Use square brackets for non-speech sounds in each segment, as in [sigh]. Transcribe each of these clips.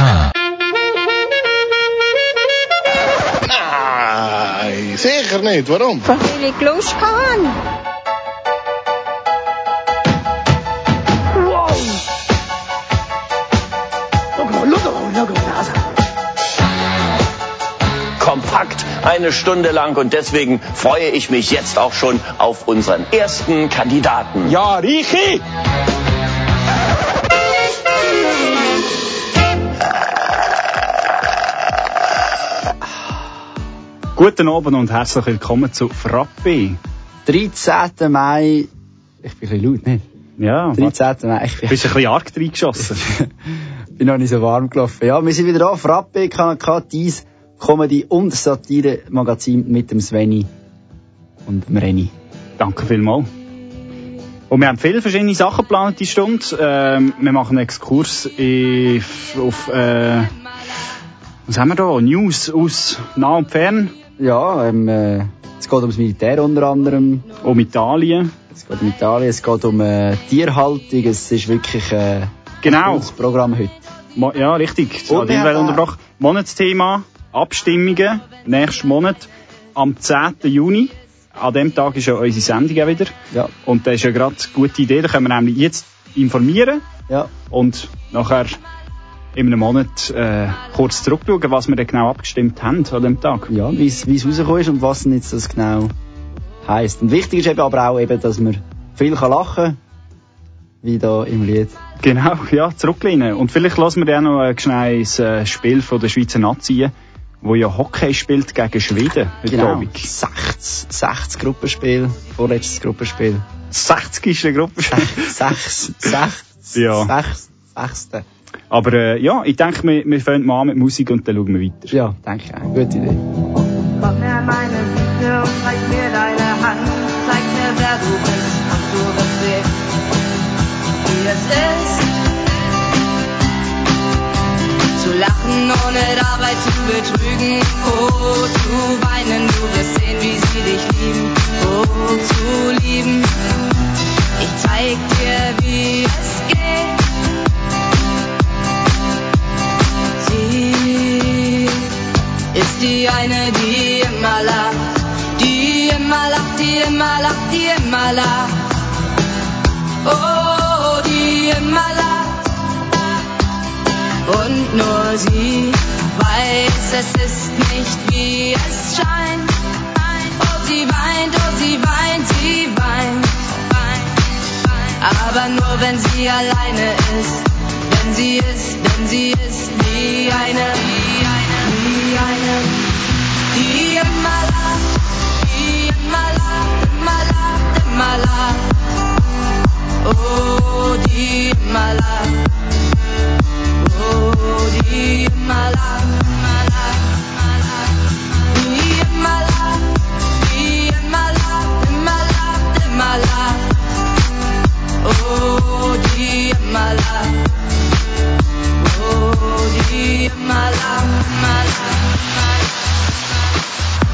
K. Nein, sicher nicht. Warum? Weil ich Lust habe. kompakt eine Stunde lang und deswegen freue ich mich jetzt auch schon auf unseren ersten Kandidaten. Ja, Richi! Guten Abend und herzlich willkommen zu Frappe. 13. Mai. Ich bin ein bisschen laut, nicht? Ja, 13. Mai. Ich bin, bist ein bisschen arg reingeschossen. [laughs] bin noch nicht so warm gelaufen. Ja, wir sind wieder da. Frappe, KNK, dies Comedy- und Satire-Magazin mit dem Sveni und dem Reni. Danke vielmals. Und wir haben viele verschiedene Sachen geplant die Stunde. Ähm, wir machen einen Exkurs auf, auf äh, was haben wir da? News aus nah und fern. Ja, ähm, äh, es geht ums Militär unter anderem. Um Italien. Es geht um Italien, es geht um äh, Tierhaltung. Es ist wirklich äh, Genau. ein gutes Programm heute. Mo ja, richtig. Wir ich haben- unterbrochen. Monatsthema, Abstimmungen, nächsten Monat, am 10. Juni. An dem Tag ist ja unsere Sendung auch wieder. Ja, Und das ist ja gerade eine gute Idee. Da können wir nämlich jetzt informieren ja. und nachher in einem Monat äh, kurz zurückschauen, was wir denn genau abgestimmt haben an dem Tag. Ja, wie es wie es rausgekommen ist und was denn jetzt das genau heisst. Und wichtig ist eben aber auch eben, dass man viel kann lachen kann, wie da im Lied. Genau, [laughs] ja, zurücklehnen. Und vielleicht lassen wir dann noch ein schnelles äh, Spiel von der Schweizer Nazi, wo ja Hockey spielt gegen Schweden heute Genau. Abend. 60, 60 Gruppenspiel, vorletztes Gruppenspiel. 60 ist eine Gruppe. Sechs, sechs, Ja. sechs, sechste. Aber äh, ja, ich denke, wir, wir fangen mal an mit Musik und dann schauen wir weiter. Ja, denke ich auch. Gute Idee. Komm her meine Güte und zeig mir deine Hand. Zeig mir, wer du bist und du wirst sehen, wie es ist. Zu lachen, ohne dabei zu betrügen. Oh, zu weinen, du wirst sehen, wie sie dich lieben. Oh, zu lieben. Ich zeig dir, wie es geht. Ist die eine, die immer lacht, die immer lacht, die immer lacht, die immer lacht. Oh, die immer lacht. Und nur sie weiß, es ist nicht wie es scheint. Oh, sie weint, oh, sie weint, sie weint. Aber nur wenn sie alleine ist. Wenn sie ist, wenn sie ist wie eine, wie eine, wie eine, やったー!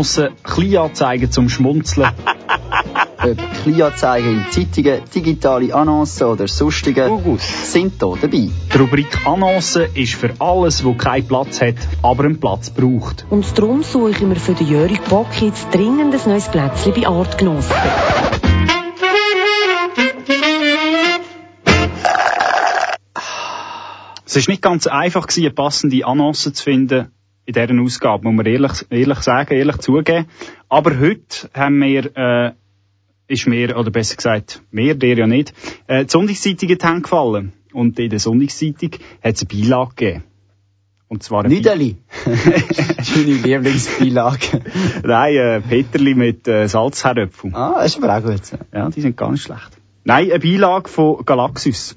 Annoncen, Kleinanzeigen zum Schmunzeln. [laughs] Ob Kleinanzeigen in Zeitungen, digitale Annoncen oder sonstige sind hier dabei. Die Rubrik Annoncen ist für alles, wo keinen Platz hat, aber einen Platz braucht. Und darum suche ich mir für den Jörg Bock jetzt dringend ein neues Plätzchen bei Artgenossen. Es ist nicht ganz einfach eine passende Annonce zu finden in dieser Ausgabe, muss man ehrlich, ehrlich sagen, ehrlich zugeben. Aber heute haben wir, äh, ist mir, oder besser gesagt, mir, der ja nicht, äh, die Sonntagszeitung Hände gefallen. Und in der Sonntagszeitung hat es eine Beilage gegeben. Und zwar eine Nüdeli. meine [laughs] Lieblingsbeilage. Beilage. [laughs] Nein, äh, Peterli mit äh, Salzherdöpfel. Ah, das ist aber auch gut. Ja, die sind gar nicht schlecht. Nein, eine Beilage von Galaxus.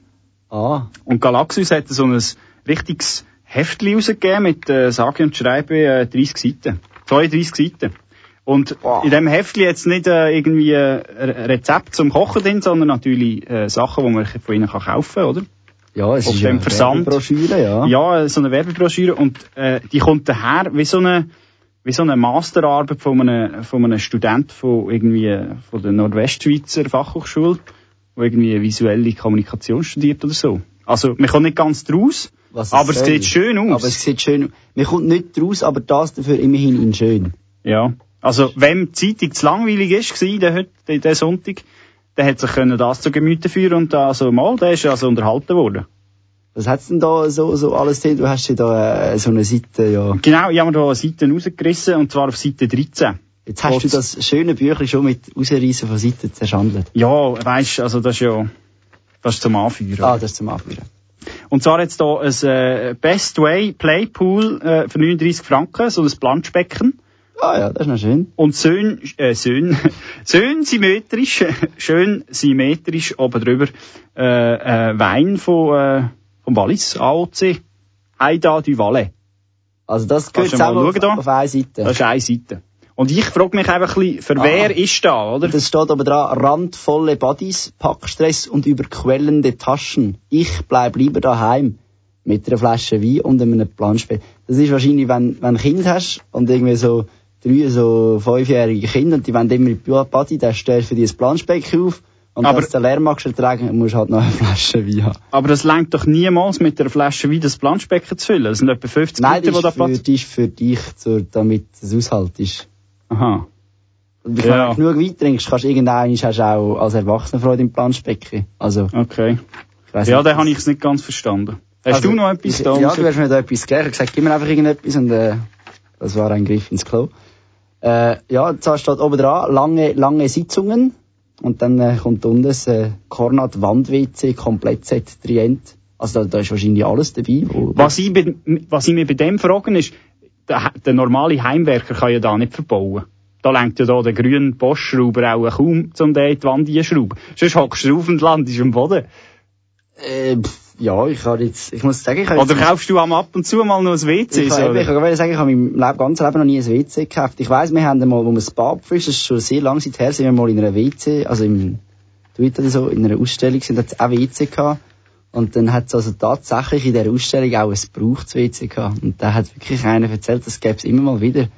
Ah, Und Galaxus hat so ein richtiges Heftchen rausgegeben mit äh, sage und schreibe äh, 30 Seiten. 32 Seiten. Und Wow. in dem Heftchen jetzt nicht äh, irgendwie äh, ein Rezept zum Kochen drin, sondern natürlich äh, Sachen, die man von ihnen kann kaufen kann, oder? ja, es Auf ist ja Versand. Broschüre, ja. Ja, so eine Werbebroschüre und äh, die kommt daher wie so eine wie so eine Masterarbeit von einem, von einem Student von irgendwie von der Nordwestschweizer Fachhochschule, der irgendwie visuelle Kommunikation studiert oder so. Also, man kommt nicht ganz draus, Was aber es soll. sieht schön aus. Aber es sieht schön aus. Man kommt nicht draus, aber das dafür immerhin in schön. Ja. Also, wenn die Zeitung zu langweilig ist, war, heute, der Sonntag, der hat sich können das zu Gemüte führen und da, also mal, der ist also unterhalten worden. Was hat's denn da so, so alles drin? Du hast ja da äh, so eine Seite, ja. Genau, ich habe mir da eine Seite rausgerissen, und zwar auf Seite 13. Jetzt hast du das schöne Büchlein schon mit Rausreißen von Seiten zerschandelt. Ja, weisst, also das ist ja, das ist zum Anführen. Ah, das ist zum Anführen. Und zwar jetzt hier ein äh, Best Way Play Pool äh, für 39 Franken, so ein Planschbecken. Ah ja, das ist noch schön. Und schön, äh, schön, [laughs] schön symmetrisch, [laughs] schön symmetrisch oben drüber äh, äh, Wein von, äh, vom Wallis, AOC, Haida du Valais. Also das gehört zusammen auf, auf eine Seite. Das ist eine Seite. Und ich frage mich einfach ein bisschen, für Ah. wer ist da, oder? Das steht aber dran, randvolle Buddies, Packstress und überquellende Taschen. Ich bleib lieber daheim. Mit einer Flasche Wein und einem Planschbeck. Das ist wahrscheinlich, wenn, wenn du ein Kind hast und irgendwie so drei, so fünfjährige Kinder und die wollen immer in die Buddy, dann stellst du für die ein Planschbeck auf und Aber- dass du den Lärm magst ertragen, musst du halt noch eine Flasche Wein haben. Aber das lenkt doch niemals mit einer Flasche Wein das Planschbecken zu füllen. Das sind etwa 50 Nein, Liter, das die da Platz... das ist für dich, damit es aushaltest. Aha. Und wenn Ja. du genug Wein trinkst, kannst du hast du auch als Erwachsener Freude im Planschbecken. Also, Okay. Ja, dann habe ich es nicht ganz verstanden. Hast Also, du noch etwas ich, da? Ja, du hast mir da etwas gegeben. Ich gesagt, gib mir einfach irgendetwas und äh, das war ein Griff ins Klo. Äh, ja, da steht oben dran, lange, lange Sitzungen und dann äh, kommt unten das äh, Kornat Wand-WC, Komplettset, Trient. Also da, da ist wahrscheinlich alles dabei. Was ich, was ich mir bei dem frage, ist, der, der normale Heimwerker kann ja da nicht verbauen. Da lenkt ja da der grüne Boschschrauber auch kaum, um in die Wand einzuschrauben. Sonst hockst du drauf und landest am Boden. äh, ja, ich habe jetzt, ich muss sagen, ich habe Oder kaufst du am ab und zu mal noch ein WC? ich, so, habe, ich oder? kann sagen, ich habe in meinem ganzen Leben noch nie ein WC gekauft. Ich weiss, wir haben einmal, wo wir das Bad frisch, das ist schon sehr lange Zeit her, sind wir mal in einer WC, also im Twitter oder so, in einer Ausstellung sind jetzt auch WC gehabt. Und dann hat es also tatsächlich in dieser Ausstellung auch ein gebrauchtes WC gehabt. Und da hat wirklich einer erzählt, das gäbe es immer mal wieder,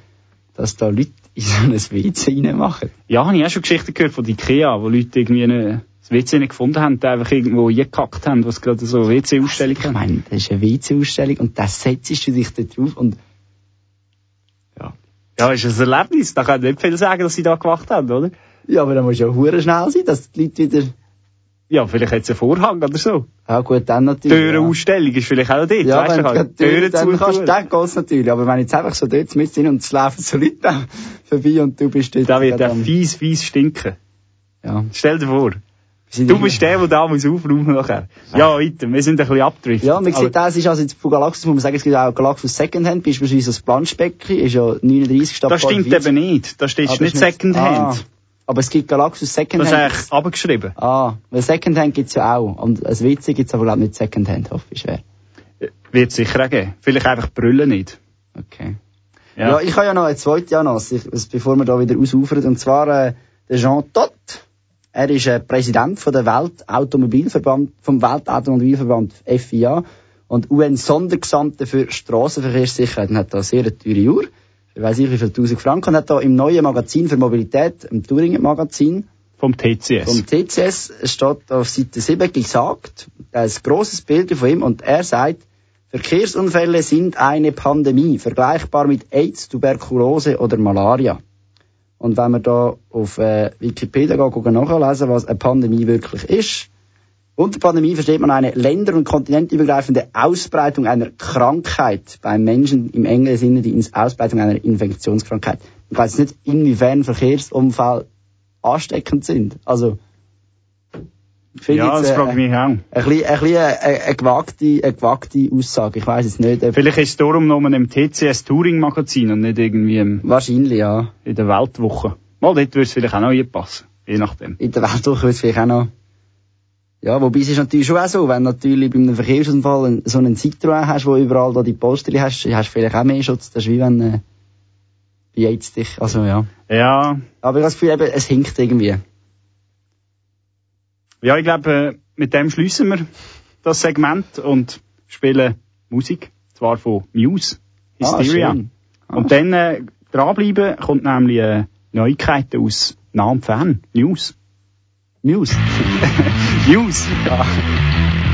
dass da Leute in so ein WC reinmachen. Ja, habe ich auch schon Geschichten gehört von Ikea, wo Leute irgendwie eine, das WC nicht gefunden haben, die einfach irgendwo eingekackt haben, was gerade so eine WC-Ausstellung Ich haben. meine, das ist eine WC-Ausstellung und da setzt du dich da drauf und Ja, ist ein Erlebnis. Da kann ich nicht viel sagen, dass sie da gemacht haben, oder? ja, aber da muss ja hure schnell sein, dass die Leute wieder, Ja, vielleicht hat es einen Vorhang oder so. ja gut, dann natürlich. ja. Türenausstellung ist vielleicht auch dort. Ja, weißt wenn du, Türen dann zutun. kannst, dann geht's natürlich. Aber wenn jetzt einfach so dort mit sind und es laufen so Leute da vorbei und du bist dort. Da wird der fies, fies stinken. Ja. Stell dir vor. Du bist der, der da muss aufräumen nachher. Ja, weiter. Wir sind ein bisschen abgedriftet. Ja, man sieht, das ist also jetzt von Galaxus, muss man sagen, es gibt auch Galaxus Secondhand, beispielsweise das Planschbecken, ist ja 39 statt Das stimmt 45. eben nicht. Da steht Ah, das nicht Secondhand. Ah, aber es gibt Galaxus Das Secondhand. ist eigentlich abgeschrieben. Ah, weil Secondhand gibt's ja auch. Und ein WC gibt's aber glaub ich nicht Secondhand, hoffe ich schwer. Wird sicher auch geben. Vielleicht einfach Brüllen nicht. Okay. Ja. Ja, ich habe ja noch eine zweite also bevor wir da wieder ausufern. Und zwar, äh, der Jean Todt. Er ist äh, Präsident von der Weltautomobilverband, vom Weltautomobilverband FIA und UN-Sondergesandte für Strassenverkehrssicherheit. Und hat da eine sehr teure Uhr. Ich weiß nicht wie viel tausend Franken, und hat da im neuen Magazin für Mobilität, im Touring Magazin, Vom TCS. vom TCS, steht auf Seite 7 gesagt, da ist ein grosses Bild von ihm, und er sagt, Verkehrsunfälle sind eine Pandemie, vergleichbar mit AIDS, Tuberkulose oder Malaria. Und wenn wir da auf äh, Wikipedia gehen, nachlesen, was eine Pandemie wirklich ist, unter Pandemie versteht man eine länder- und kontinentübergreifende Ausbreitung einer Krankheit beim Menschen im engeren Sinne die Ins- Ausbreitung einer Infektionskrankheit. Ich weiß nicht, inwiefern Verkehrsunfälle ansteckend sind. Also, ja, jetzt, das äh, frage ich mich auch. ein bisschen, ein bisschen eine, eine, gewagte, eine gewagte Aussage. Ich weiß es nicht. Vielleicht ist es darum nur im TCS Touring Magazin und nicht irgendwie im, wahrscheinlich, ja. in der Weltwoche. Mal dort würde es vielleicht auch noch passen. Je nachdem. In der Welt wird es vielleicht auch noch. Ja, wobei es ist natürlich schon auch so, wenn natürlich bei einem Verkehrsunfall so einen Citroën hast, wo überall da die Polster hast, hast du vielleicht auch mehr Schutz. Das ist wie wenn, äh, AIDS dich, also ja. Ja, Aber ich habe das Gefühl, eben, es hinkt irgendwie. ja, ich glaube, äh, mit dem schließen wir das Segment und spielen Musik. Zwar von Muse. Ah, Hysteria. schön. und dann äh, dranbleiben kommt nämlich äh, Neuigkeiten aus nah und fern. News. News. [laughs] News. Ja. Thank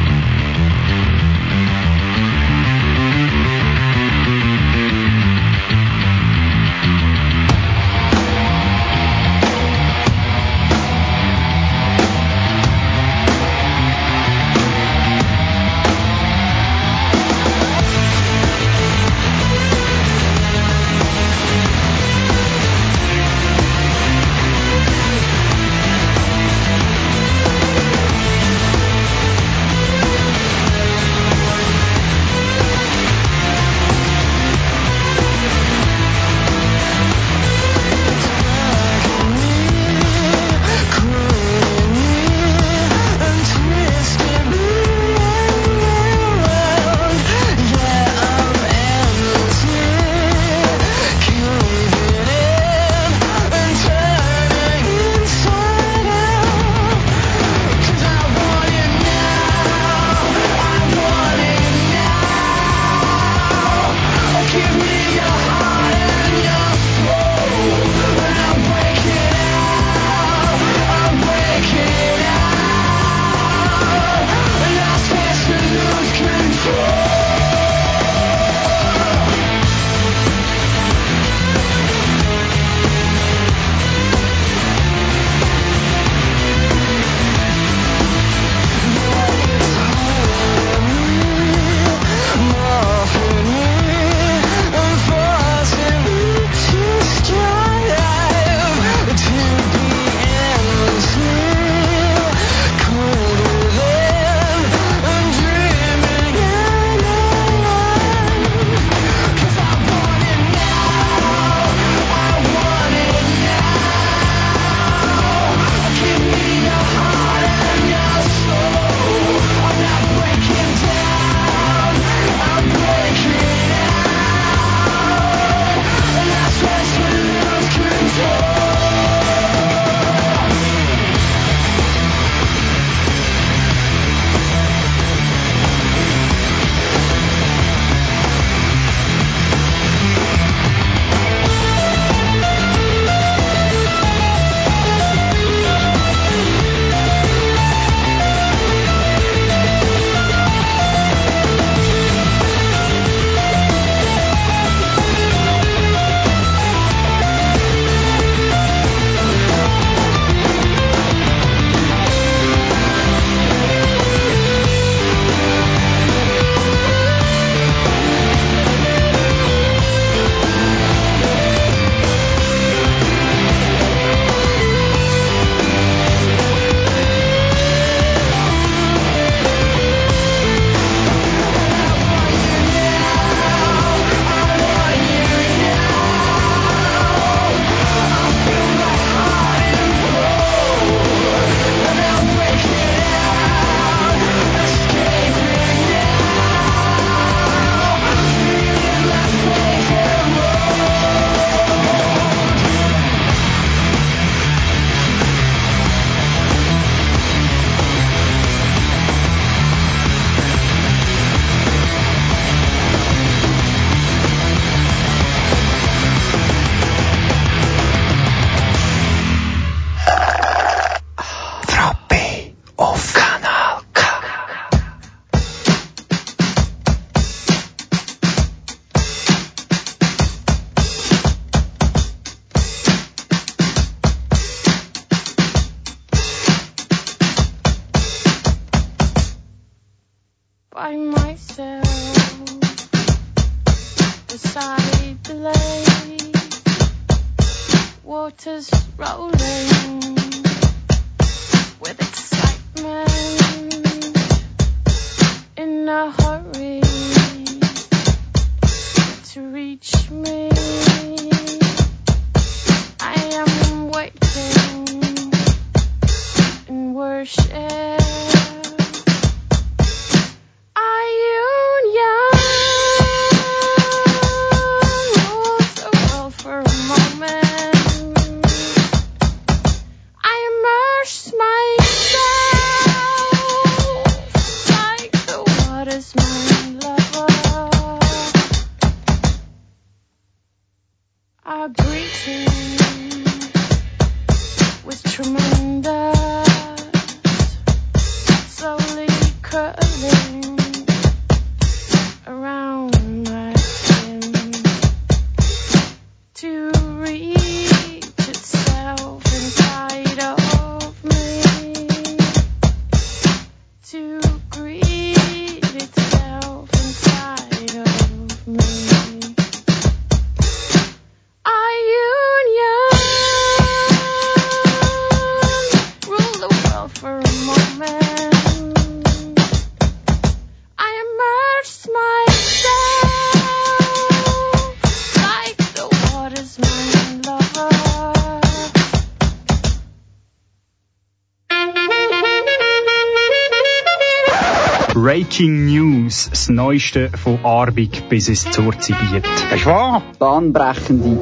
News, das Neueste von Arbig bis es zur Zibiet. Ist wahr? Bahnbrechende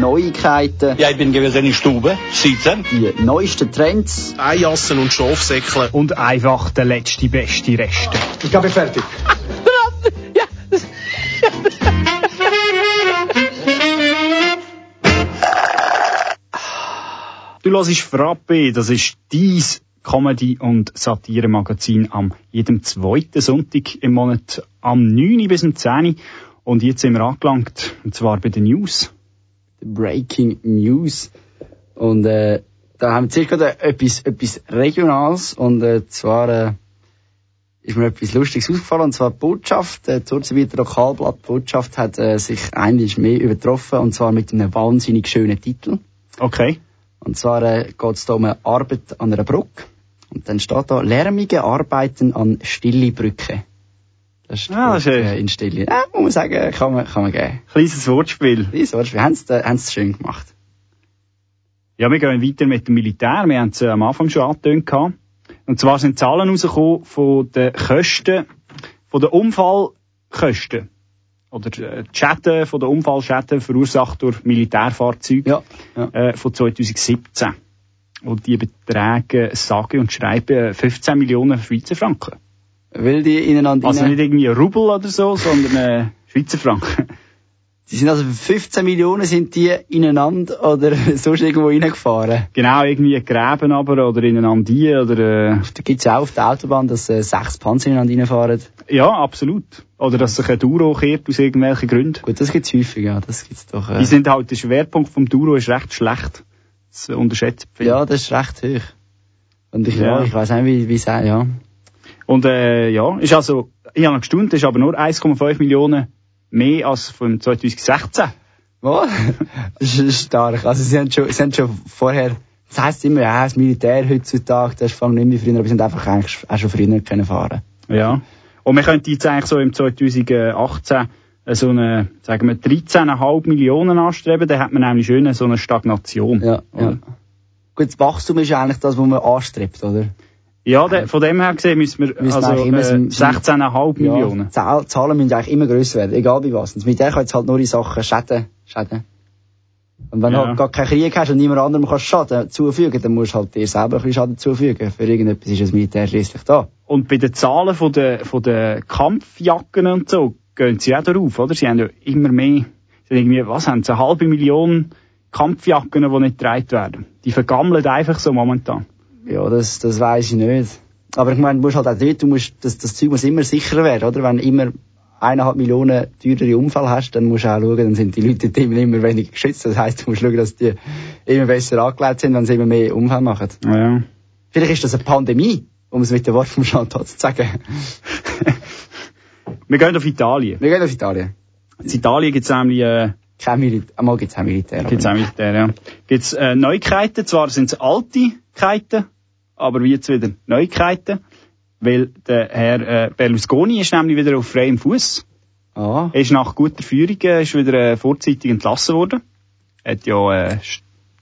Neuigkeiten, Ja, ich bin gewesen in der Stube, sitzen. die neuesten Trends, Eijassen und Schafsäckle. Und einfach der letzte beste Reste. Ich glaube, ich fertig. Du hörst Frappe, das ist dies Comedy- und Satire-Magazin am jedem zweiten Sonntag im Monat am 9. bis am 10. Und jetzt sind wir angelangt, und zwar bei den News. Breaking News. Und äh, da haben wir zuerst gerade etwas, etwas Regionales. Und äh, zwar äh, ist mir etwas Lustiges aufgefallen. Und zwar die Botschaft, äh, das Urzibiter Lokalblatt die Botschaft hat äh, sich einiges mehr übertroffen. Und zwar mit einem wahnsinnig schönen Titel. Okay. Und zwar äh, geht es da um eine Arbeit an einer Brücke. Und dann steht da lärmige Arbeiten an Stille Brücke. Das ist, Ah, das ist in Stille. Ja, muss man sagen, kann man, kann man geben. Kleines Wortspiel. Wieso? Wir haben es äh, haben's schön gemacht. Ja, wir gehen weiter mit dem Militär. Wir haben es äh, am Anfang schon angetönt. gehabt. Und zwar sind Zahlen rausgekommen von den Kosten, von den Unfallkosten. Oder äh, die Schäden, von den Unfallschäden verursacht durch Militärfahrzeuge Ja, ja. äh, von 2017. Und die betragen, sage und schreibe, äh, 15 Millionen Schweizer Franken. Weil die ineinander Also nicht irgendwie Rubel oder so, sondern äh, Schweizer Franken. Die sind also für 15 Millionen sind die ineinander oder [laughs] sonst irgendwo reingefahren. genau, irgendwie Gräben aber oder ineinander die oder... Äh, Da gibt's ja auch auf der Autobahn, dass äh, sechs Panzer ineinander reinfahren. Ja, absolut. Oder dass sich ein Duro kehrt aus irgendwelchen Gründen. Gut, das gibt's häufig, ja. Das gibt's doch. Äh, Die sind halt, der Schwerpunkt vom Duro ist recht schlecht. Das unterschätzt viel. ja, das ist recht hoch. Und ich, Ja. ich weiß nicht, wie, wie sagen, ja. Und äh, ja, ist also, ich habe noch gestaunt, ist aber nur 1,5 Millionen mehr als von 2016. Was? [laughs] das ist stark. Also sie haben schon, sie haben schon vorher, das heisst immer, ja, das Militär heutzutage, das fängt nicht mehr früher, aber sie haben einfach eigentlich auch schon früher können fahren. Ja. Und wir könnten jetzt eigentlich so im 2018 so eine, sagen wir, 13,5 Millionen anstreben, dann hat man nämlich schön so eine Stagnation. Ja, ja. Gut, das Wachstum ist eigentlich das, was man anstrebt, oder? Ja, de, von dem her gesehen müssen wir Müssen also immer äh, so- 16,5 Millionen. Ja, Zahl, Zahlen müssen eigentlich immer grösser werden, egal bei was. Und mit der kann jetzt halt nur in Sachen Schäden, Schäden. Und wenn Ja. du halt gar keinen Krieg hast und niemand anderem kannst Schaden zufügen, dann musst du halt dir selber ein bisschen Schaden zufügen. Für irgendetwas ist das Militär schließlich da. Und bei den Zahlen von der, von der Kampfjacken und so, gehen sie auch darauf, oder? Sie haben ja immer mehr, sie haben irgendwie, was haben sie, eine halbe Million Kampfjacken, die nicht getragen werden. Die vergammeln einfach so momentan. Ja, das, das weiss ich nicht. Aber ich meine, du musst halt auch dort, du musst, das, das Zeug muss immer sicherer werden, oder? Wenn du immer eineinhalb Millionen teurere Unfälle hast, dann musst du auch schauen, dann sind die Leute immer, immer weniger geschützt. Das heisst, du musst schauen, dass die immer besser angelegt sind, wenn sie immer mehr Unfälle machen. Ja. Vielleicht ist das eine Pandemie, um es mit den Worten vom Chantal zu sagen. [laughs] Wir gehen auf Italien. Wir gehen auf Italien. In Italien gibt's nämlich, äh, Kein Militär. Einmal gibt's auch Militär. gibt's auch Militär, ja. Gibt's, äh, Neuigkeiten. Zwar sind's alte Keiten, aber wie jetzt wieder Neuigkeiten. Weil der Herr, äh, Berlusconi ist nämlich wieder auf freiem Fuß. Ah. Er ist nach guter Führung, äh, ist wieder, äh, vorzeitig entlassen worden. Er hat ja, äh,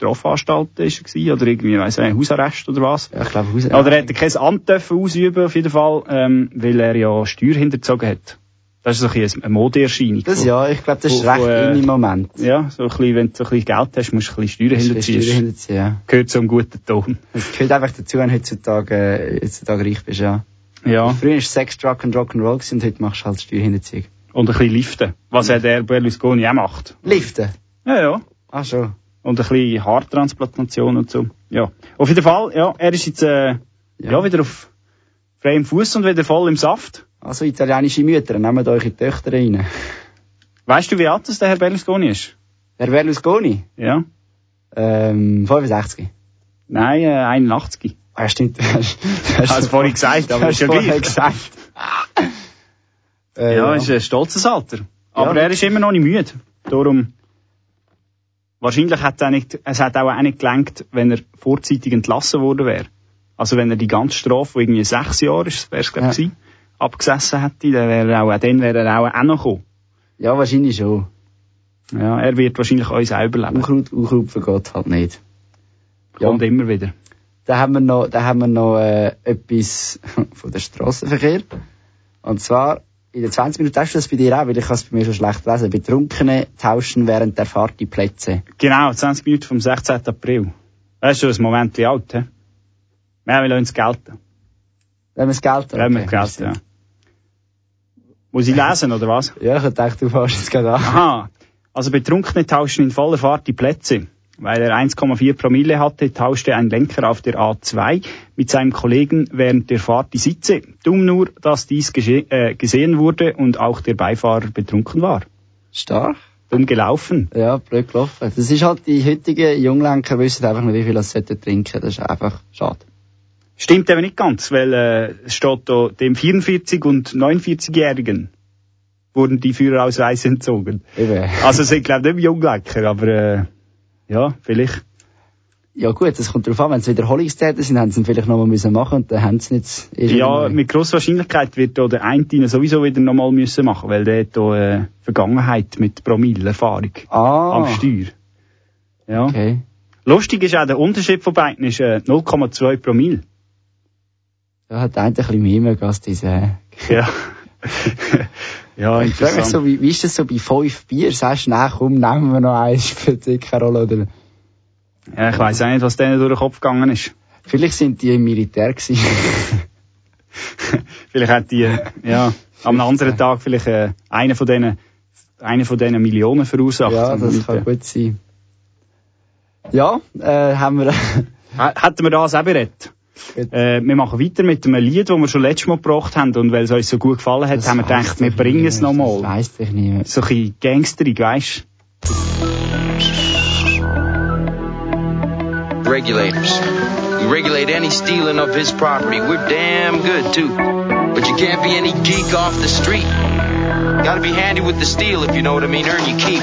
Strafanstalt ist er gewesen, oder irgendwie, weiss nicht, Hausarrest oder was. Ja, ich glaube, Haus Oder er hat kein Amt dürfen ausüben, auf jeden Fall, ähm, weil er ja Steuer hinterzogen hat. Das ist so ein bisschen eine Modeerscheinung. Das ja, ich glaube, das ist recht wo, äh, in im Moment. Ja, so ein bisschen, wenn du so ein bisschen Geld hast, musst du ein bisschen Steuern hinterziehen. Steuern hinterziehen, ja. Gehört zum guten Ton. Es gehört einfach dazu, wenn du heutzutage, äh, heutzutage reich bist, ja. Ja. Früher war Sex, Drug and Rock'n'Roll gewesen und heute machst du halt Steuerhinterziehung. Und ein bisschen liften. Was ja der Berlusconi auch macht. Liften? Ja, ja. Ah, schon. Und ein bisschen Haartransplantation und so. Ja. Auf jeden Fall, ja, er ist jetzt, äh, ja. wieder auf freiem Fuß und wieder voll im Saft. Also, italienische Mütter, nehmt eure Töchter rein. Weißt du, wie alt das der Herr Berlusconi ist? Der Berlusconi? Ja. Ähm, 65. Nein, äh, 81. Ah, ja, stimmt. [laughs] Hast du vorhin gesagt, aber ist ja gleich. gesagt. [laughs] Äh, Ja, ist ein stolzes Alter. Aber Ja. er ist immer noch nicht müde. Darum, wahrscheinlich hat er nicht, es hat auch nicht gelangt, wenn er vorzeitig entlassen worden wäre. Also wenn er die ganze Strafe, die irgendwie sechs Jahre ist, wär's glaub Ja. Abgesessen hätte, dann wäre er auch, dann wäre er auch, auch noch gekommen. Ja, wahrscheinlich schon. Ja, er wird wahrscheinlich uns auch überleben. Unkraut, Unkraut vergeht halt nicht. Kommt immer wieder. Da haben wir noch, da haben wir noch äh, etwas [laughs] von der Strassenverkehr. Und zwar, in den 20 Minuten hast du das bei dir auch, weil ich kann es bei mir schon schlecht lesen. Betrunkene tauschen während der Fahrt die Plätze. Genau, 20 Minuten vom 16. April. Das ist schon ein Moment wie alt, hä? Ja, wir lassen es gelten. Wenn wir das Geld Lassen wir es gelten, ja. Muss ich lesen, oder was? Ja, ich dachte, du fährst es gerade an. Aha. Also Betrunkene tauschen in voller Fahrt die Plätze. Weil er 1,4 Promille hatte, tauschte ein Lenker auf der A2 mit seinem Kollegen während der Fahrt die Sitze. Dumm nur, dass dies äh, gesehen wurde und auch der Beifahrer betrunken war. Stark. Dumm gelaufen. Ja, blöd gelaufen. Das ist halt, die heutigen Junglenker wissen einfach nicht, wie viel sie trinken. Das ist einfach schade. Stimmt eben nicht ganz, weil äh, es steht da, dem 44- und 49-Jährigen wurden die Führerausweise entzogen. Eben. Also sind, glaube ich, nicht Junglecker, aber äh, ja, vielleicht. Ja gut, das kommt darauf an, wenn es Wiederholungstäter sind, haben sie ihn vielleicht nochmal müssen machen und dann haben sie nicht Ja, mit grosser Wahrscheinlichkeit wird da der eine ihn sowieso wieder nochmal müssen machen, weil der hat da äh, Vergangenheit mit Promille-Erfahrung Ah, am Steuer. Ja. okay. Lustig ist auch, der Unterschied von beiden ist äh, 0,2 Promille. Ja, hat der eine ein bisschen mehr als diese. Ja. [laughs] ja, Ich frage mich so, wie, wie ist das so bei fünf Bier? Sagst du, nein, komm, nehmen wir noch eins für die Rolle oder? Ja, ich weiss auch nicht, was denen durch den Kopf gegangen ist. Vielleicht sind die im Militär gewesen. [laughs] Vielleicht hat die, äh, ja, am anderen Tag vielleicht äh, einer von denen, einer von denen Millionen verursacht. ja, das kann äh, gut sein. Ja, äh, haben wir, Hätten wir das auch berät? Äh, wir machen weiter mit einem Lied, das wir schon letztes Mal gebracht haben und weil es uns so gut gefallen hat, Das haben wir gedacht, wir bringen es niemand, Das nochmal. weiss doch niemand. So ein bisschen gangsterig, weisst Regulators. We regulate any stealing of his property. We're damn good too. But you can't be any geek off the street. Gotta be handy with the steel if you know what I mean. Earn your keep.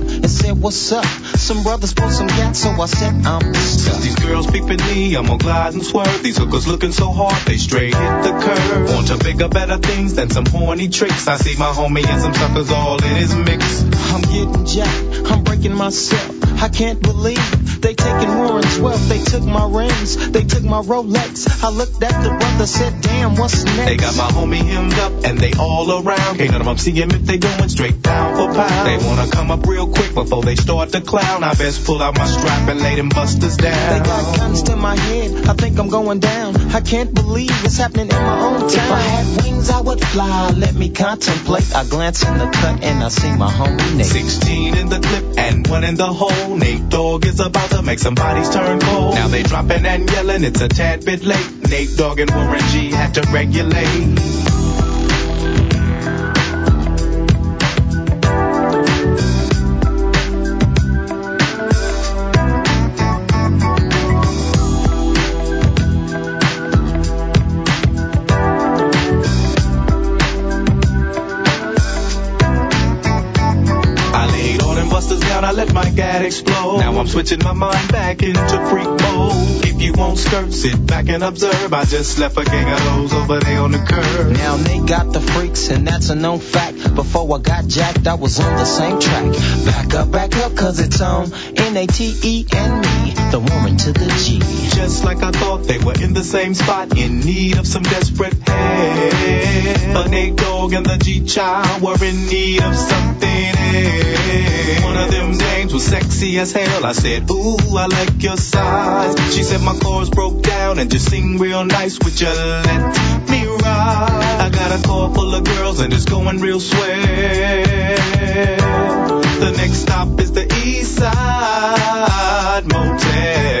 and said, what's up? Some brothers pulled some gas, so I said, I'm Since these girls peeping me, I'm gonna glide and swerve. These hookers looking so hard, they straight hit the curve. Want to bigger, better things than some horny tricks. I see my homie and some suckers all in his mix. I'm getting jacked, I'm breaking myself. I can't believe they taking Warren's wealth. They took my rings, they took my Rolex. I looked at the brother, said, damn, what's next? They got my homie hemmed up and they all around. Can't none of them see him if they going straight down for pound. They wanna come up real quick before they start to clown. I best pull out my strap and lay them busters down. They got guns to my head, I think I'm going down. I can't believe it's happening in my own town. If I had wings, I would fly. Let me contemplate. I glance in the cut and I see my homie Nate. 16 in the clip and one in the hole. Nate Dogg is about to make some bodies turn cold. Now they dropping and yelling, it's a tad bit late. Nate Dogg and Warren G had to regulate. I let my gat explode. Now I'm switching my mind back into freak mode. If you won't skirt, sit back and observe. I just left a gang of those over there on the curb. Now they got the freaks and that's a known fact. Before I got jacked, I was on the same track. Back up, back up, cause it's on N-A-T-E and me, the woman to the G. Just like I thought they were in the same spot, in need of some desperate help. But Nate Dogg and the G-Child were in need of something else. One of them dames was sexy as hell. I said, ooh, I like your size. She said my chords broke down and just sing real nice. Would you let me ride? I got a car full of girls and it's going real swell. The next stop is the East Side Motel.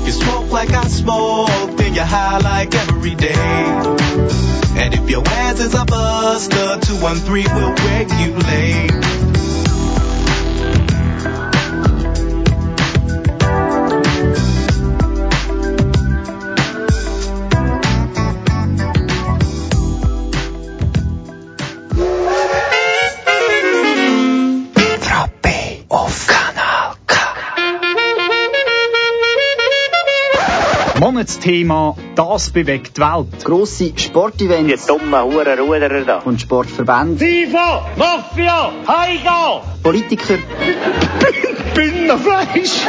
If you smoke like I smoke, then you're high like every day. And if your ass is a buster, 213 will regulate. Monatsthema, das bewegt die Welt. Grosse Sportevents. Die dummen Hurenruderer da. Und Sportverbände. FIFA, Mafia, Heiga! Politiker. [laughs] Bündnerfleisch!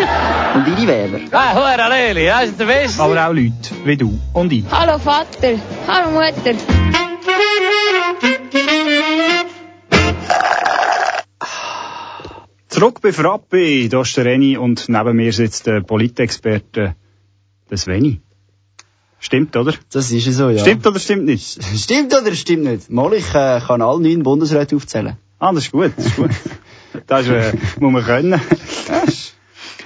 Und ihre Wähler. Ah, Hurenleli, das ist der Beste. Aber auch Leute wie du und ich. Hallo Vater, hallo Mutter. Zurück bei Frappe, da ist der Reni und neben mir sitzt der Politexperte, der Sveni. Stimmt, oder? Das ist ja so, ja. Stimmt oder stimmt nicht? [laughs] Stimmt oder stimmt nicht? Mal, ich äh, kann alle neun Bundesräte aufzählen. Ah, das ist gut, das ist gut. [laughs] das äh, muss man können. [laughs]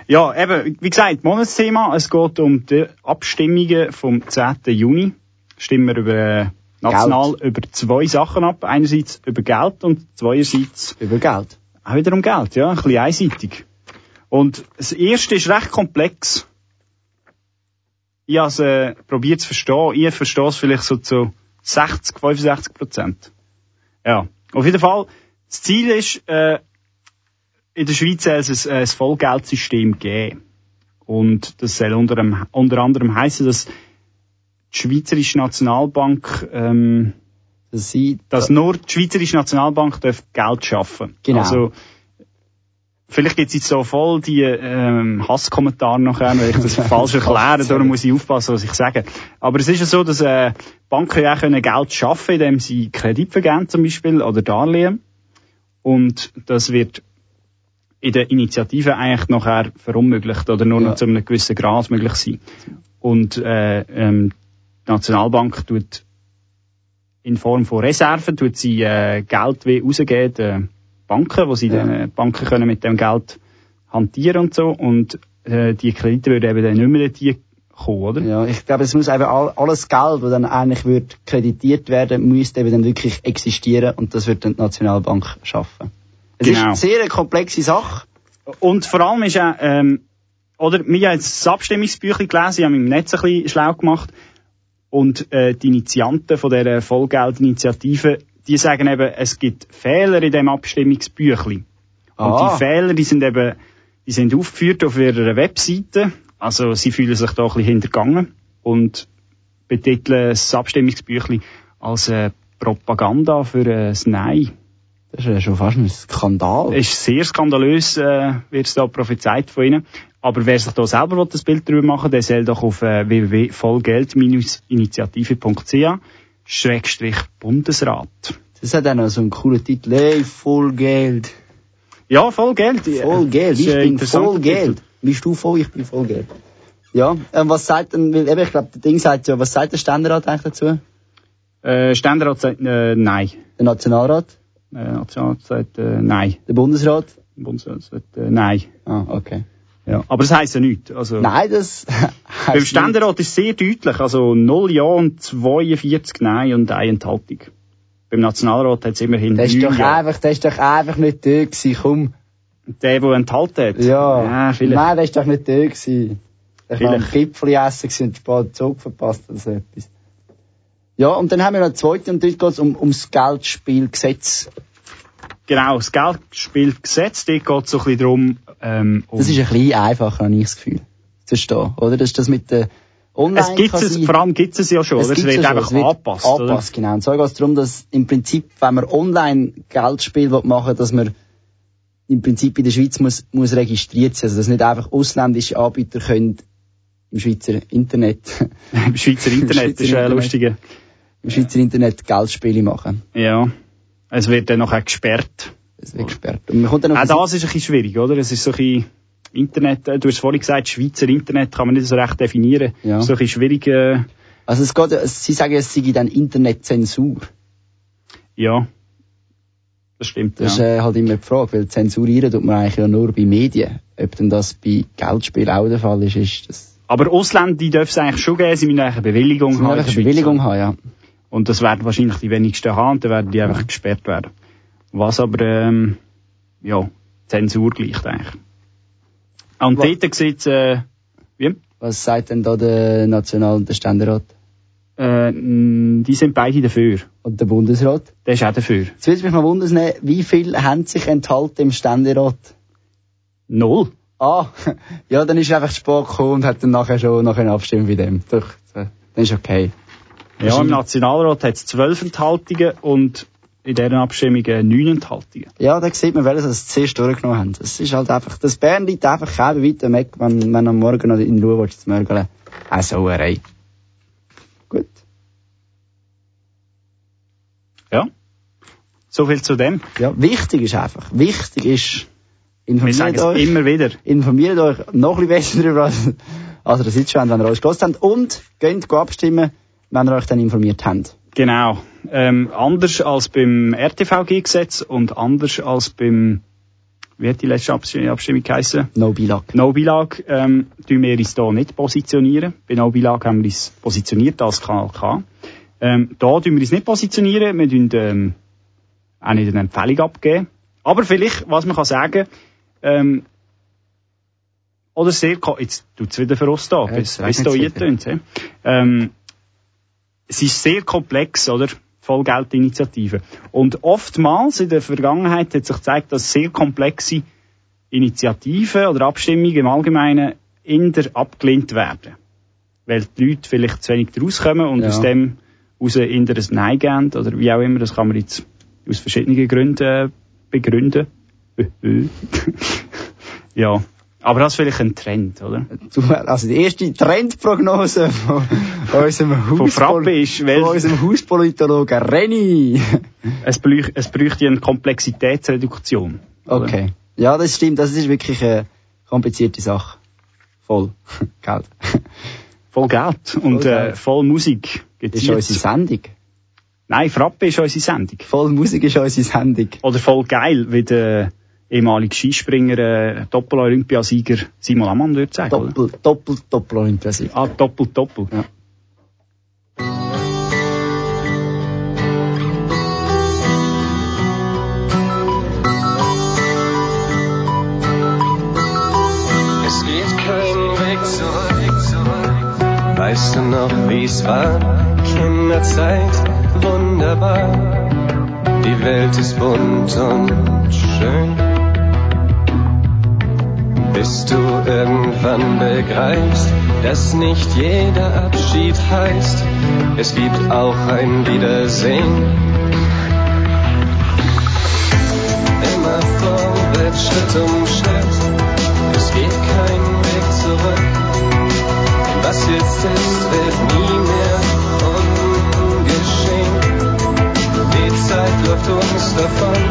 Ja, eben, wie gesagt, Monatsthema. Es geht um die Abstimmungen vom 10. Juni. Stimmen wir über, äh, national über zwei Sachen ab. Einerseits über Geld und zweierseits Über Geld. auch wieder um Geld, ja. Ein bisschen einseitig. Und das erste ist recht komplex. Ich habe es äh, probiert zu verstehen. Ich verstehe es vielleicht so zu 60, 65 Prozent. Ja. Auf jeden Fall, das Ziel ist, äh, in der Schweiz soll es ein, ein Vollgeldsystem geben. Und das soll unter, dem, unter anderem heißen, dass die Schweizerische Nationalbank, ähm, dass, sie, dass nur die Schweizerische Nationalbank darf Geld schaffen. Genau. Also, vielleicht gibt es jetzt so voll die ähm, Hasskommentare nachher, wenn ich das [laughs] falsch erkläre, darum muss ich aufpassen, was ich sage. Aber es ist ja so, dass äh, Banken ja auch können Geld schaffen, indem sie Kredit vergeben zum Beispiel oder Darlehen. Und das wird in der Initiative eigentlich nachher verunmöglicht oder nur Ja. noch zu einem gewissen Grad möglich sein. Und äh, ähm, die Nationalbank tut in Form von Reserven tut sie äh, Geld wie rausgeben den Banken, wo sie Ja. dann, äh, Banken können mit dem Geld hantieren und so und äh, die Kredite würden eben dann nicht mehr dort kommen, oder? Ja, ich glaube, es muss eben all, alles Geld, das dann eigentlich wird kreditiert werden, müsste eben dann wirklich existieren und das wird dann die Nationalbank schaffen. Es ist Genau. eine sehr komplexe Sache. Und vor allem ist auch, ähm, oder, wir haben jetzt das Abstimmungsbüchlein gelesen, ich habe mich im Netz ein bisschen schlau gemacht. Und, äh, die Initianten von dieser Vollgeldinitiative, die sagen eben, es gibt Fehler in dem Abstimmungsbüchlein. Und Ah. die Fehler, die sind eben, die sind aufgeführt auf ihrer Webseite. Also, sie fühlen sich da ein bisschen hintergangen und betiteln das Abstimmungsbüchlein als äh, Propaganda für äh, das Nein. Das ist ja schon fast ein Skandal. Ist sehr skandalös, äh, wird es da prophezeit von ihnen. Aber wer sich da selber will, das Bild drüber machen der soll doch auf äh, www.vollgeld-initiative.ch Schrägstrich Bundesrat. Das hat auch noch so einen coolen Titel. Hey, voll Geld. Ja, voll Geld. Voll Geld. Ich bin voll Geld. Bist du voll? Ich bin voll Geld. Ja, ähm, was sagt denn, weil eben, ich glaube, der Ding sagt ja, was sagt der Ständerat eigentlich dazu? Äh, Ständerat sagt äh, nein. Der Nationalrat? Äh, Nationalrat sagt äh, nein. Der Bundesrat? Der Bundesrat sagt äh, nein. Ah, okay. Ja. Aber das heisst ja nichts. Also, Nein, das [laughs] Beim Ständerat ist es sehr deutlich. Also 0 Ja und 42 Nein und eine Enthaltung. Beim Nationalrat hat es immerhin Das ist 9 doch Ja. einfach, das ist doch einfach nicht da gewesen, komm. Der, der enthalten hat? Ja. Ja, vielleicht. Nein, das ist doch nicht da gewesen. Der war am. Gipfel essen und spät Zug verpasst oder so etwas. Ja, und dann haben wir noch eine zweite und dort geht es um, ums Geldspielgesetz. Genau, das Geldspielgesetz, dort geht es so ein bisschen darum, ähm, Das ist ein bisschen einfacher, habe ich das Gefühl. Zu verstehen, oder? Das ist das mit der online es gibt es, vor allem gibt es ja schon, oder? Es wird ja schon, einfach es wird angepasst, angepasst, genau. Und so geht es darum, dass im Prinzip, wenn man online Geldspiel machen will, dass man im Prinzip in der Schweiz muss, muss registriert sein. Also, dass nicht einfach ausländische Anbieter können im Schweizer Internet? [laughs] Im Schweizer Internet, ist ein lustiger. im Schweizer Internet Geldspiele machen. Ja. Es wird dann nachher gesperrt. Wird gesperrt. Und man kommt dann Auch die das ist ein bisschen schwierig, oder? Es ist so ein bisschen Internet, äh, du hast vorhin gesagt, Schweizer Internet kann man nicht so recht definieren. Ja. So ein bisschen schwierig, äh, Also es geht, Sie sagen, es sei dann Internetzensur. ja. Das stimmt, Das ja. ist äh, halt immer die Frage, weil zensurieren tut man eigentlich ja nur bei Medien. Ob denn das bei Geldspielen auch der Fall ist, ist das... Aber Ausländer, die dürfen es eigentlich schon geben, sie müssen eine Bewilligung Sie haben. eine Bewilligung haben, ja. Und das werden wahrscheinlich die wenigsten haben dann werden die einfach gesperrt werden. Was aber, ähm, ja, Zensur gleicht eigentlich. Und Wa- dort sieht äh, wie? Was sagt denn da der National- und der Ständerat? Äh, die sind beide dafür. Und der Bundesrat? Der ist auch dafür. Jetzt würde mich mal wundern, wie viel haben sich enthalten im Ständerat? Null. Ah, [laughs] ja, dann ist einfach spät gekommen und hat dann nachher schon nachher abstimmen bei dem. Doch, so. dann ist okay. Ja, im Nationalrat hat es zwölf Enthaltungen und in dieser Abstimmung äh, neun Enthaltungen. Ja, da sieht man, welches das zuerst durchgenommen haben. Das ist halt einfach, das Bern liegt einfach kein weiter weg, wenn, wenn am Morgen noch in Ruhe willst, zu mörgeln. Eine Sauerei. Gut. Ja. So viel zu dem. Ja, wichtig ist einfach, wichtig ist, informiert euch, immer wieder. informiert euch noch ein bisschen besser darüber, als, als ihr es jetzt schon habt, wenn ihr euch gehört habt. Und geht abstimmen, wenn ihr euch dann informiert habt. Genau. Ähm, anders als beim RTVG-Gesetz und anders als beim, wie hat die letzte Abstimmung, geheissen? No Bilag. No Bilag, ähm, tun wir uns hier nicht positionieren. Bei No Bilag haben wir uns positioniert als Kanal K. Ähm, da tun wir uns nicht positionieren. Wir tun, ähm, auch nicht eine Empfehlung abgeben. Aber vielleicht, was man kann sagen, ähm, oder sehr, jetzt tut's wieder für uns da, Ja, bis, bis da eintönt, hä? ähm, es ist sehr komplex, oder? Vollgeldinitiative. Und oftmals in der Vergangenheit hat sich gezeigt, dass sehr komplexe Initiativen oder Abstimmungen im Allgemeinen eher abgelehnt werden. Weil die Leute vielleicht zu wenig rauskommen und Ja. aus dem heraus eher ein Nein geben oder wie auch immer. Das kann man jetzt aus verschiedenen Gründen äh, begründen. [laughs] ja. Aber das ist vielleicht ein Trend, oder? Also die erste Trendprognose von, von [laughs] unserem Von Frappe Hauspol- ist, von unserem Hauspolitologen Renny. Es, brüch, es bräuchte eine Komplexitätsreduktion. oder? Okay. Ja, das stimmt. Das ist wirklich eine komplizierte Sache. Voll. [laughs] Geld. Voll Geld und Voll äh, voll Musik. Das ist unsere. Sendung. Nein, Frappe ist unsere Sendung. Voll Musik ist unsere Sendung. Oder voll geil, wie der ehemalige Skispringer, äh, Doppel-Olympiasieger Simon Ammann würde sagen. oder? Doppel, doppel, doppel Olympiasieg. Ah, Doppel, Doppel. Ja. Es geht kein Weg zurück. Weißt du noch, wie's war? Kinderzeit, wunderbar. Die Welt ist bunt und schön. Bis du irgendwann begreifst, dass nicht jeder Abschied heißt, es gibt auch ein Wiedersehen. Immer vorwärts, Schritt um Schritt, es geht kein Weg zurück. Was jetzt ist, wird nie mehr ungeschehen. Die Zeit läuft uns davon,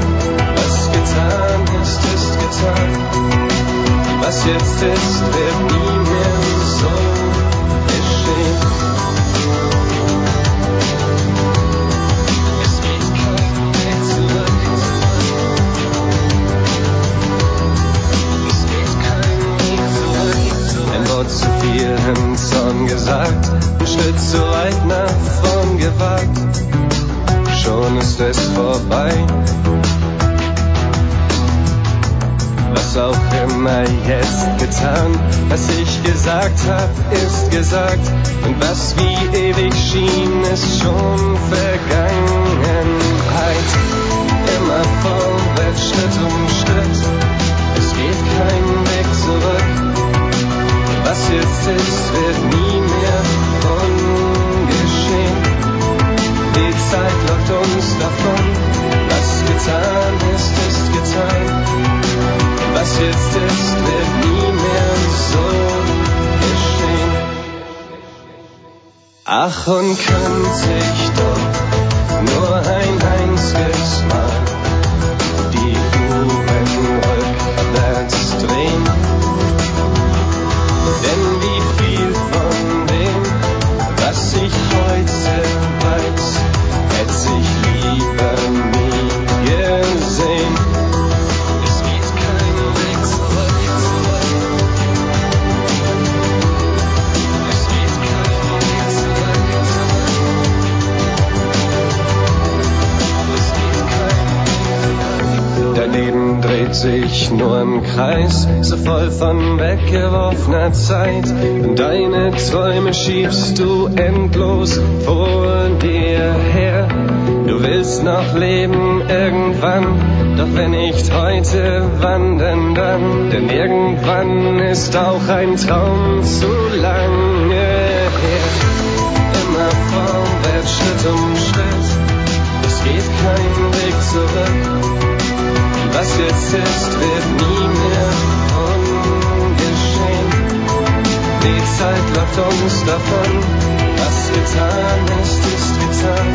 was getan ist, ist getan. Was jetzt ist, wird nie mehr so geschehen. Es geht kein Weg zurück. Es geht kein Weg zurück. Ein Wort zu viel im Zorn gesagt, ein Schritt zu weit nach vorn gewagt. Schon ist es vorbei. Was auch immer jetzt getan, was ich gesagt hab, ist gesagt. Und was wie ewig schien, ist schon Vergangenheit. Ach, und könnte ich doch nur ein einziges Mal sich nur im Kreis, so voll von weggeworfener Zeit. Deine Träume schiebst du endlos vor dir her. Du willst noch leben irgendwann, doch wenn nicht heute, wann denn dann? Denn irgendwann ist auch ein Traum zu lange her. Immer vorwärts, Schritt um Schritt, es geht kein Weg zurück. Was jetzt ist, wird nie mehr ungeschehen. Die Zeit läuft uns davon. Was getan ist, ist getan.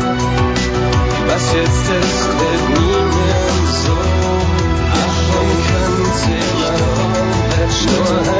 Was jetzt ist, wird nie mehr so. Ach, und könnte ich doch nur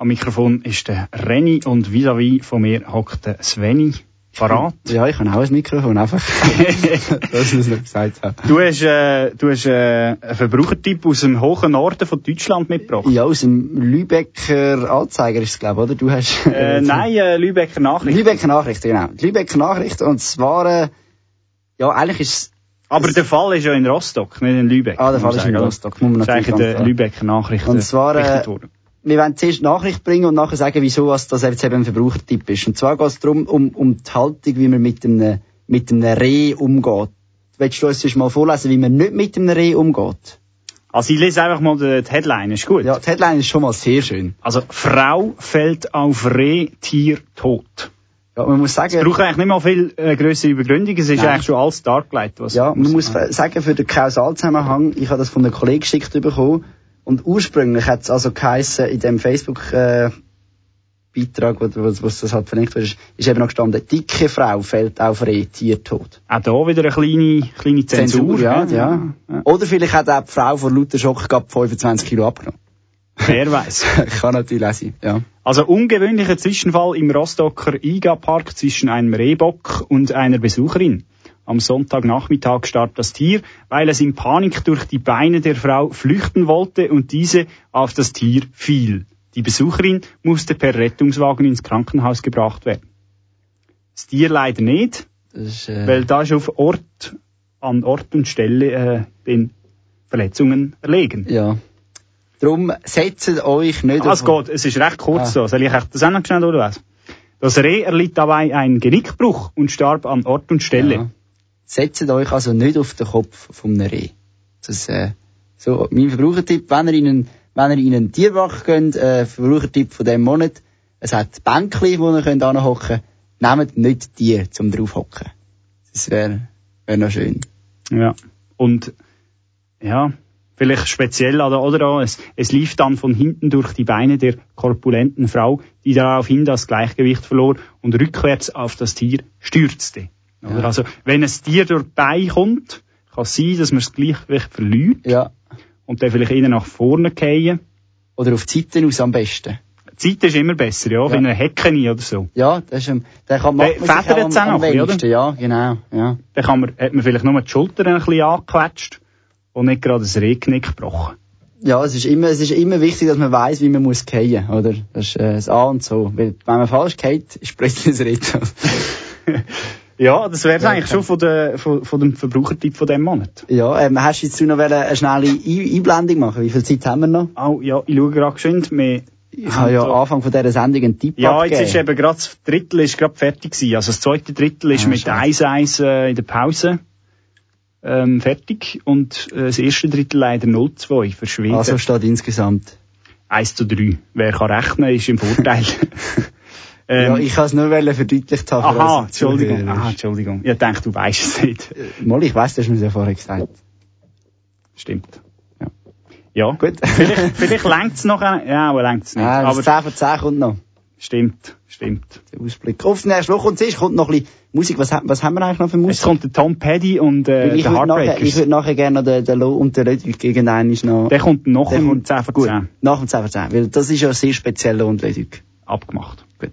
Am Mikrofon ist der Renny und vis-à-vis von mir hockt der Sveni. Parat? [laughs] Ja, ich habe auch ein Mikrofon, einfach. ich es noch gesagt habe. Du hast, äh, du hast äh, einen Verbrauchertipp aus dem hohen Norden von Deutschland mitgebracht. Ja, aus dem Lübecker Anzeiger ist es, glaube ich, oder? Du hast... Äh, nein, äh, Lübecker Nachrichten. Lübecker Nachrichten, genau. Lübecker Nachrichten, und zwar, äh, ja, eigentlich ist es Aber der Fall ist ja in Rostock, nicht in Lübeck. Ah, der Fall ist in sagen? Rostock, muss man Das ist natürlich eigentlich der. Lübecker Nachrichten Und zwar, äh, worden. Wir wollen zuerst Nachricht bringen und nachher sagen, wieso was das jetzt eben ein Verbrauchertipp ist. Und zwar geht es darum, um, um die Haltung, wie man mit einem, mit einem Reh umgeht. Willst du uns mal vorlesen, wie man nicht mit einem Reh umgeht? Also ich lese einfach mal die, Headline, ist gut. Ja, die Headline ist schon mal sehr schön. Also, Frau fällt auf Reh, Tier tot. Ja, man muss sagen... Es braucht eigentlich nicht mal viel äh, grössere Begründung, es ist Nein. eigentlich schon alles dargelegt. Was Ja, man muss sagen. sagen, für den Kausalzusammenhang, ich habe das von einem Kollegen geschickt bekommen, und ursprünglich hat es also geheissen, in dem Facebook, äh, Beitrag, wo, wo, wo das halt verlinkt wird, ist, ist eben noch gestanden, dicke Frau fällt auf Reh, Tier tot. Auch da wieder eine kleine, kleine Zensur. ja, ja, Oder vielleicht hat auch die Frau vor lauter Schock gerade 25 Kilo abgenommen. Wer weiß. [laughs] Kann natürlich auch sein, ja. Also ungewöhnlicher Zwischenfall im Rostocker Iga-Park zwischen einem Rehbock und einer Besucherin. Am Sonntagnachmittag starb das Tier, weil es in Panik durch die Beine der Frau flüchten wollte und diese auf das Tier fiel. Die Besucherin musste per Rettungswagen ins Krankenhaus gebracht werden. Das Tier leider nicht, ist, äh, weil da ist auf Ort, an Ort und Stelle äh, den Verletzungen erlegen. ja. Darum setzt euch nicht Ah, es geht, es ist recht kurz Ah. so. Soll ich das auch noch schnell durchlesen? Das Reh erlitt dabei einen Genickbruch und starb an Ort und Stelle. Ja. Setzt euch also nicht auf den Kopf vom Reh. Das, äh, so, mein Verbrauchertipp, wenn ihr in einen, wenn ihr in einen Tierwach geht, äh, Verbrauchertipp von dem Monat, es hat Bänkli, wo ihr könnt anhocken, nehmt nicht die zum draufhocken. Das wäre, wär noch schön. Ja. Und, ja, vielleicht speziell, oder, oder auch, es, es lief dann von hinten durch die Beine der korpulenten Frau, die daraufhin das Gleichgewicht verlor und rückwärts auf das Tier stürzte. Oder? Ja. Also, wenn ein Tier dabei kommt, kann es sein, dass man das Gleichgewicht verliert Ja. und dann vielleicht eher nach vorne fallen. Oder auf die Seite aus am besten. Die Zeit ist immer besser, ja, Ja. eine Hecke nie oder so. Ja, das ist, der kann macht man sich am, am noch, oder? Ja, genau, ja. Dann kann man, hat man vielleicht nur die Schultern ein bisschen angequetscht und nicht gerade das Rehknick gebrochen. Ja, es ist immer, es ist immer wichtig, dass man weiß, wie man muss fallen, oder? Das ist äh, das A und so. Weil, wenn man falsch geht, ist plötzlich das Rätsel. [laughs] Ja, das wäre eigentlich schon von, der, von, von dem Verbrauchertipp von diesem Monat. Ja, ähm, hast du jetzt noch eine schnelle Ein Einblendung machen? Wie viel Zeit haben wir noch? Oh, ja, ich schaue gerade geschwind. Wir Ich habe ja am Anfang von dieser Sendung einen Tipp Ja, abgegeben. jetzt ist eben gerade das Drittel ist gerade fertig gewesen. Also das zweite Drittel ist Ah, mit schade. 1-1 äh, in der Pause ähm, fertig und äh, das erste Drittel leider 0-2 für Schweden. Also steht insgesamt. 1 zu 3. Wer kann rechnen, ist im Vorteil. [laughs] ähm, ja, ich kann es nur verdeutlicht haben. aha, Entschuldigung. Aha, Entschuldigung. Ich dachte, du weißt es nicht. Mal, ich weiss, das hast du mir ja vorher gesagt. Stimmt. Ja. Ja. Gut. [laughs] Vielleicht, vielleicht längt's noch. ein- Ja, aber längt's nicht. Ah, aber das 10 von 10 kommt noch. stimmt, stimmt. Der Ausblick. Auf den ersten Woche und zuerst kommt noch ein bisschen Musik. Was, was haben wir eigentlich noch für Musik? Es kommt der Tom Petty und äh, der würde nachher, ich Heartbreakers. würde nachher gerne noch den, den Lo und den Ludwig gegen einen ist noch. Der kommt noch Der im kommt- 10 von Gut, 10 nach dem 10 von 10. Weil das ist ja sehr speziell und Ludwig. abgemacht. Gut.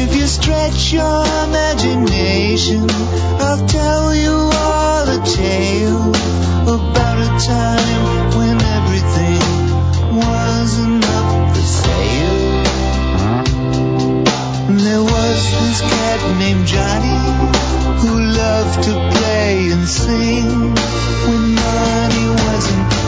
If you stretch your imagination, I'll tell you all a tale about a time when everything wasn't up for sale. There was this cat named Johnny who loved to play and sing when money wasn't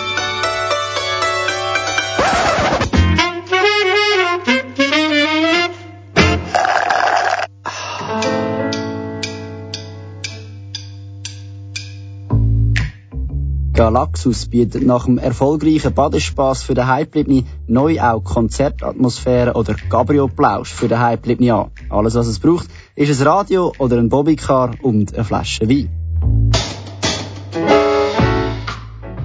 Galaxus bietet nach dem erfolgreichen Badespaß für den Heimgebliebenen neu auch Konzertatmosphäre oder Cabrio-Plausch für den Heimgebliebenen an. Alles, was es braucht, ist ein Radio oder ein Bobbycar und eine Flasche Wein.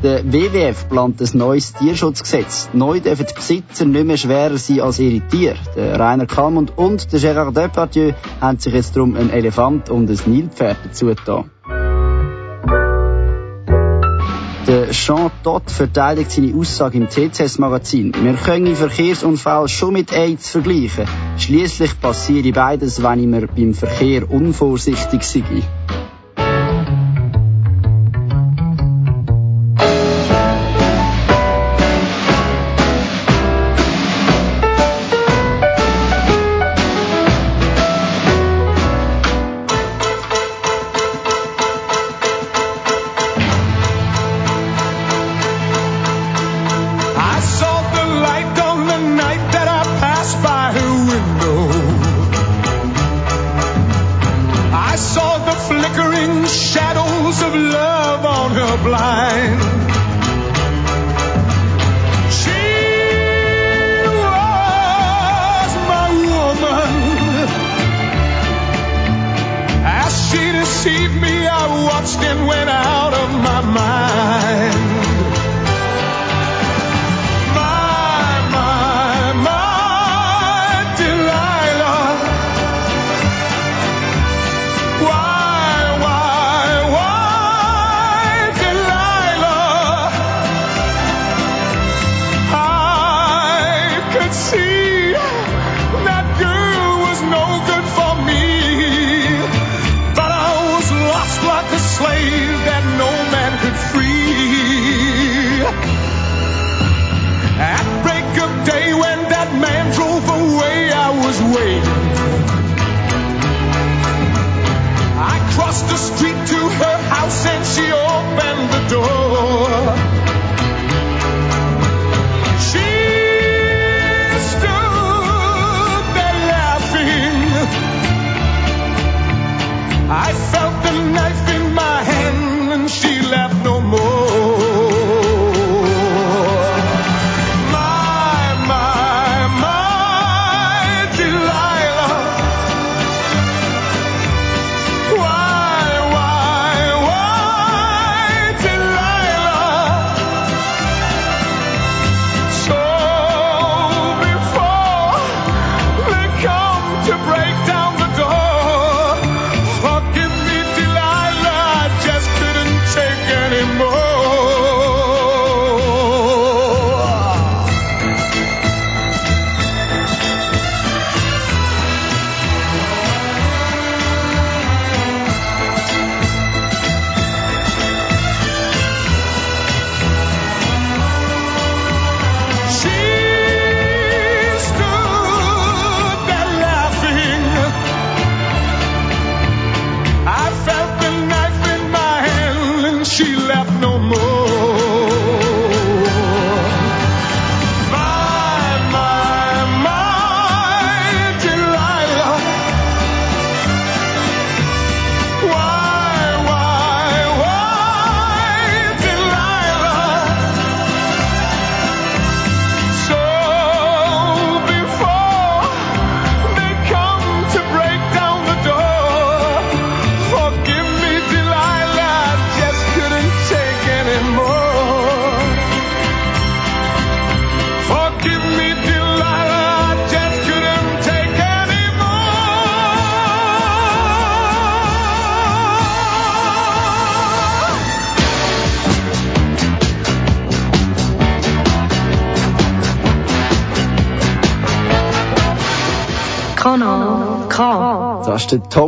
Der WWF plant ein neues Tierschutzgesetz. Neu dürfen die Besitzer nicht mehr schwerer sein als ihre Tiere. Der Rainer Kallmund und der Gérard Depardieu haben sich jetzt darum einen Elefant und ein Nilpferd dazu Der Jean Todt verteidigt seine Aussage im TCS-Magazin. Wir können Verkehrsunfälle schon mit AIDS vergleichen. Schließlich passiere beides, wenn ich mir beim Verkehr unvorsichtig sei.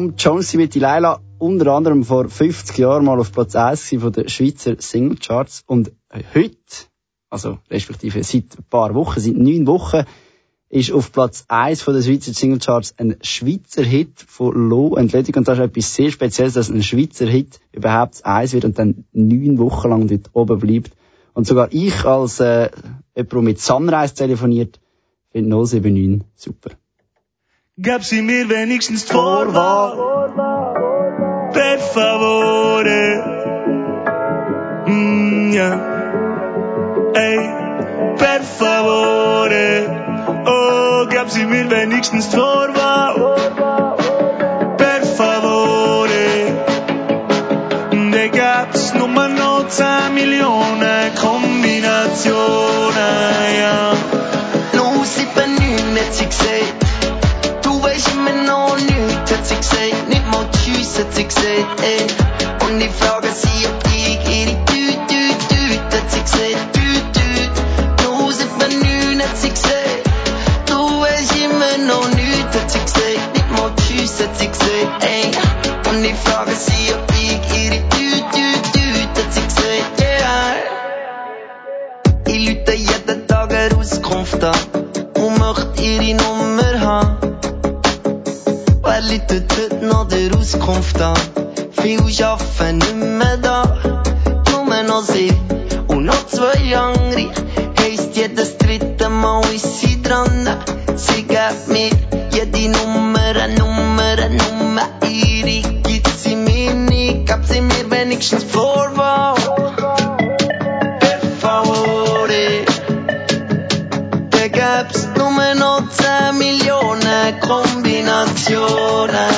Tom Jones mit Delilah unter anderem vor 50 Jahren mal auf Platz 1 von der Schweizer Singlecharts und heute, also respektive seit ein paar Wochen, seit neun Wochen, ist auf Platz 1 von der Schweizer Singlecharts ein Schweizer Hit von Low Athletic und das ist etwas sehr Spezielles, dass ein Schweizer Hit überhaupt eins wird und dann neun Wochen lang dort oben bleibt. Und sogar ich als äh, jemand, der mit Sunrise telefoniert, finde 079 super. Gab sie mir wenigstens Vorwahl. Per favore. Mm, ja. Ey, per favore. Oh, gab sie mir wenigstens Vorwahl. Per favore. Da gab's nur noch 10 Millionen Kombinationen, ja. 079 hat sie gesagt. Hat sie gesagt. Nicht mal Tschüss, hat sie gesagt, ey. Und ich frage sie, ob ich ihre Tüt, Tüt, Tüt, hat sie gesagt. Tüt, Tüt. 079 hat sie gesagt. Du weisst immer noch nichts, hat sie gesagt. Nicht mal Tschüss, hat sie gesagt, ey. Und ich frage sie, ob ich ihre Tüt, Tüt, Tüt, hat sie gesagt, yeah. Ich lüte jeden Tag eine Auskunft an und möchte ihre Nummer haben. Wer läutet heute noch der Auskunft an? Viel arbeiten nicht mehr da, nur noch sie und noch zwei andere. Heisst jedes dritte Mal ist sie dran. Sie gibt mir jede Nummer, Nummer, Nummer. Ihre gibt sie mir nicht, gab sie mir wenigstens Vorwahl. Kombinationen,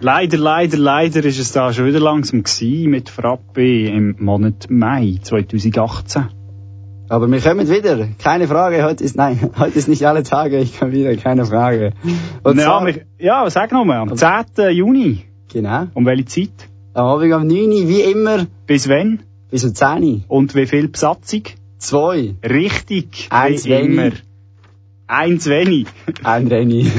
Leider, leider, leider ist es da schon wieder langsam gewesen mit Frappe im Monat Mai 2018. Aber wir kommen wieder. Keine Frage. Heute ist, nein, [laughs] heute ist nicht alle Tage. Ich komme wieder. Keine Frage. Und ja, zwar- ja, sag nochmal, am 10. Juni. Genau. Um welche Zeit? Am Abend um 9 Uhr, wie immer. Bis wann? Bis um 10 Uhr. Und wie viel Besatzung? Zwei. Richtig. Eins wie immer. Eins wenig. Ein Renny. [laughs]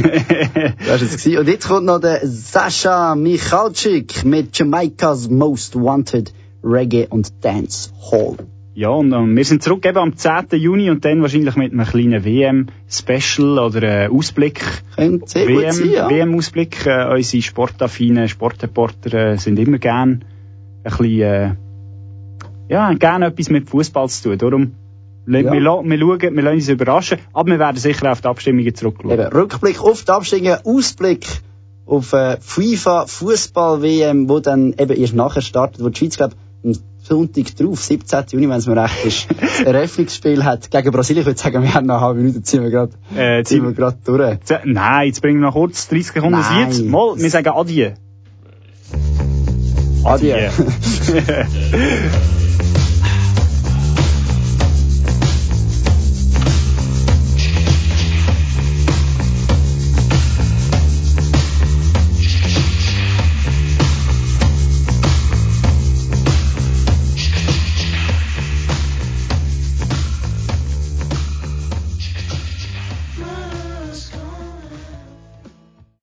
das ist es. Und jetzt kommt noch der Sascha Michalczyk mit Jamaikas Most Wanted Reggae und Dance Hall. Ja, und ähm, wir sind zurück eben am 10. Juni und dann wahrscheinlich mit einem kleinen WM-Special oder äh, Ausblick. Könnte sehr gut WM, sein, ja. WM-Ausblick. Äh, unsere sportaffinen Sportreporter äh, sind immer gern ein bisschen, äh, ja, gern etwas mit Fußball zu tun. Darum, ja. Ja. wir, wir schauen, wir lassen uns überraschen, aber wir werden sicher auf die Abstimmungen zurückschauen. Eben, Rückblick auf die Abstimmung, Ausblick auf äh, FIFA Fußball WM, wo dann eben erst nachher startet, wo die Schweiz, glaube am Sonntag drauf, 17. Juni, wenn es mir recht ist, [laughs] das Eröffnungsspiel hat gegen Brasilien. Ich würde sagen, wir haben noch eine halbe Minute, ziehen wir gerade, Äh, ziehen wir gerade durch. Nein, jetzt bringen wir noch kurz 30 Sekunden. Lied. Mal, wir sagen Adieu. Adieu. [laughs]